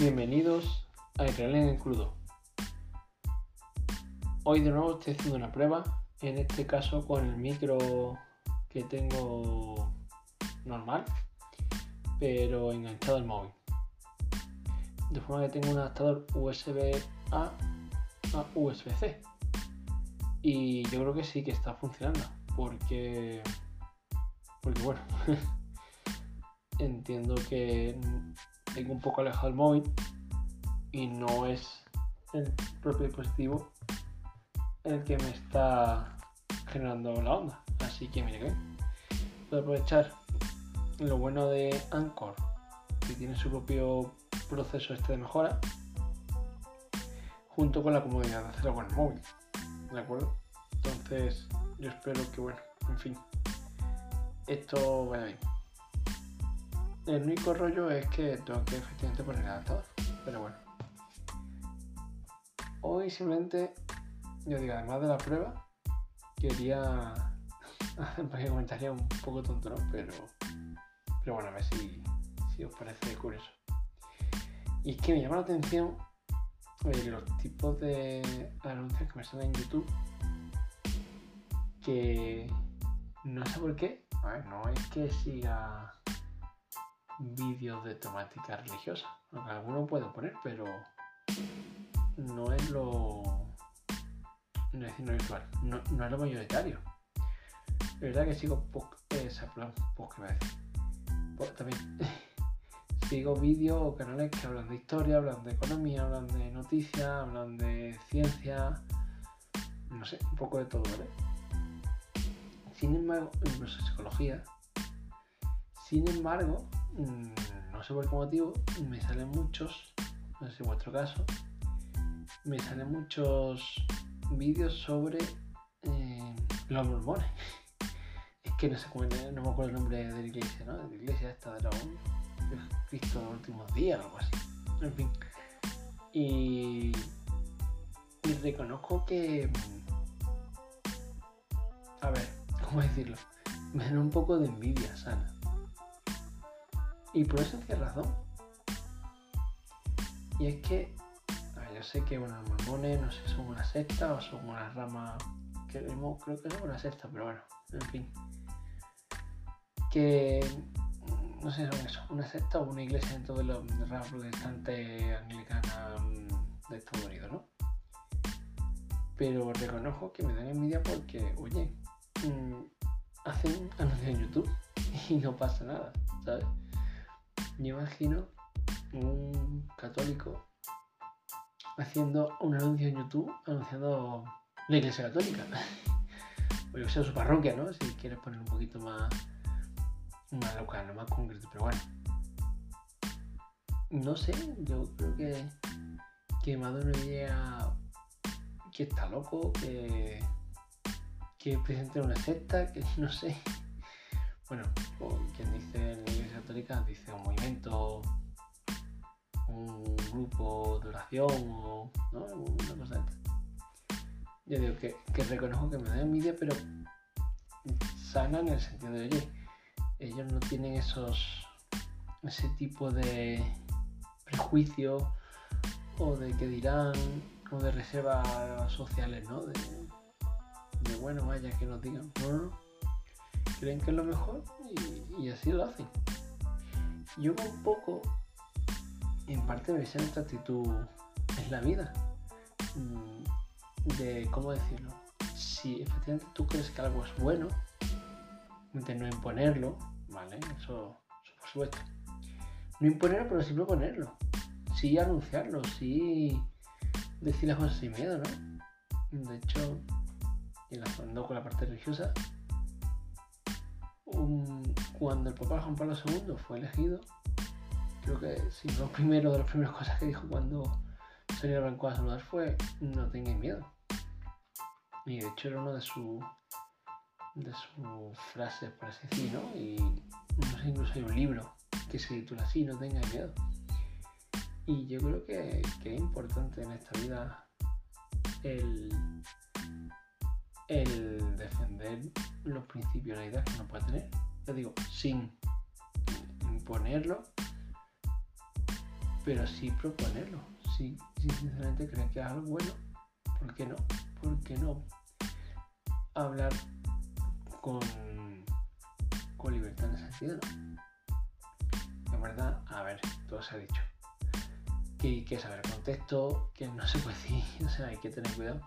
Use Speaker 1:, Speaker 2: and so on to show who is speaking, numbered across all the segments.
Speaker 1: Bienvenidos a Israel en el crudo. Hoy de nuevo estoy haciendo una prueba, en este caso con el micro que tengo normal, pero enganchado al móvil. De forma que tengo un adaptador USB A a USB C. Y yo creo que sí que está funcionando, porque porque bueno, entiendo que tengo un poco alejado el móvil y no es el propio dispositivo el que me está generando la onda. Así que mire que puedo aprovechar lo bueno de Anchor, que tiene su propio proceso este de mejora, junto con la comodidad de hacerlo con el móvil. ¿De acuerdo? Entonces, yo espero que, bueno, en fin, esto vaya bien. El único rollo es que tengo que efectivamente poner el adaptador, pero bueno. Hoy simplemente, yo digo, además de la prueba, quería hacer un comentario un poco tonto, ¿no? Pero, pero bueno, a ver si, si os parece curioso. Y es que me llama la atención eh, los tipos de anuncios que me salen en YouTube que no sé por qué, a ver, no es que siga vídeos de temática religiosa, aunque alguno puedo poner, pero no es lo no es lo habitual, no, es lo mayoritario. Es verdad que sigo esa plan, que me también sigo vídeos o canales que hablan de historia, hablan de economía, hablan de noticias, hablan de ciencia, no sé, un poco de todo, ¿vale? Sin embargo, incluso psicología. Sin embargo, no sé por qué motivo, me salen muchos, no sé si en vuestro caso, me salen muchos vídeos sobre eh, los mormones. Es que no sé cómo, no me acuerdo el nombre de la iglesia, ¿no? De la iglesia esta de los Cristo los últimos días, algo así. En fin. Y, y reconozco que. A ver, ¿cómo decirlo? Me da un poco de envidia sana. Y por eso hace razón. Y es que, yo sé que bueno, los mormones, no sé, son una secta o son una rama, que creo que son una secta, pero bueno, en fin. Que, no sé, son eso, una secta o una iglesia dentro de la rama protestante anglicana mm, de Estados Unidos, ¿no? Pero reconozco que me dan envidia porque, oye, mmm, hacen anuncios en YouTube y no pasa nada, ¿sabes? Me imagino un católico haciendo un anuncio en YouTube anunciando la iglesia católica. o yo sea su parroquia, ¿no? Si quieres poner un poquito más, más local, más concreto, pero bueno. No sé, yo creo que, que una idea que está loco, que, que presenta una secta, que no sé. Bueno, quien dice en la iglesia católica dice un movimiento, un grupo de oración o ¿no? una cosa de Yo digo que, que, reconozco que me da envidia, pero sana en el sentido de, oye, ellos no tienen esos ese tipo de prejuicios o de que dirán o de reservas sociales, ¿no? De, bueno, vaya, que nos digan. No, creen que es lo mejor y, así lo hacen. Yo un poco, en parte me en esta actitud es la vida. Mm, de, ¿cómo decirlo? Si efectivamente tú crees que algo es bueno, de no imponerlo, ¿vale? Eso, por supuesto. No imponerlo, pero sí proponerlo. Sí anunciarlo, sí decir las cosas sin miedo, ¿no? De hecho, enlazando con la parte religiosa, cuando el Papa Juan Pablo II fue elegido, creo que si no primero de las primeras cosas que dijo cuando salió arrancó a saludar fue no tengáis miedo. Y de hecho era una de sus de sus frases, por así decir, ¿no? Y no sé, incluso hay un libro que se titula así, no tengáis miedo. Y yo creo que, que es importante en esta vida el el defender los principios, la idea que uno puede tener, ya digo, sin imponerlo, pero sí proponerlo. Si, sinceramente crees que es algo bueno, ¿por qué no? ¿Por qué no hablar con, con libertad en ese sentido? ¿no? La verdad, a ver, todo se ha dicho. Que hay que saber contexto, que no se puede decir, o sea, hay que tener cuidado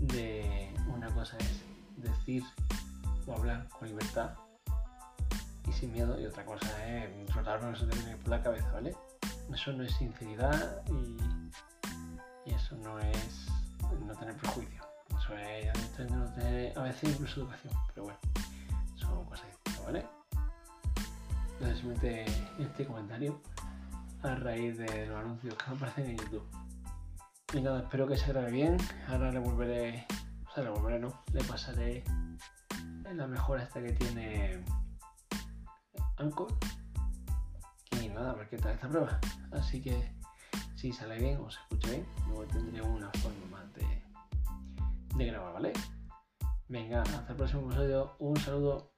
Speaker 1: de una cosa es decir o hablar con libertad y sin miedo y otra cosa es se te viene por la cabeza, ¿vale? Eso no es sinceridad y, eso no es no tener prejuicio. Eso es no tener, a veces incluso educación, pero bueno, son cosas distintas, ¿vale? Entonces simplemente este comentario a raíz de los anuncios que aparecen en YouTube. Y nada, espero que se grabe bien. Ahora le volveré, o sea, le pasaré la mejora esta que tiene Anchor. Y nada, ver qué tal esta prueba. Así que si sale bien o se escucha bien, luego tendré una forma más de, de grabar, ¿vale? Venga, hasta el próximo episodio. Un saludo.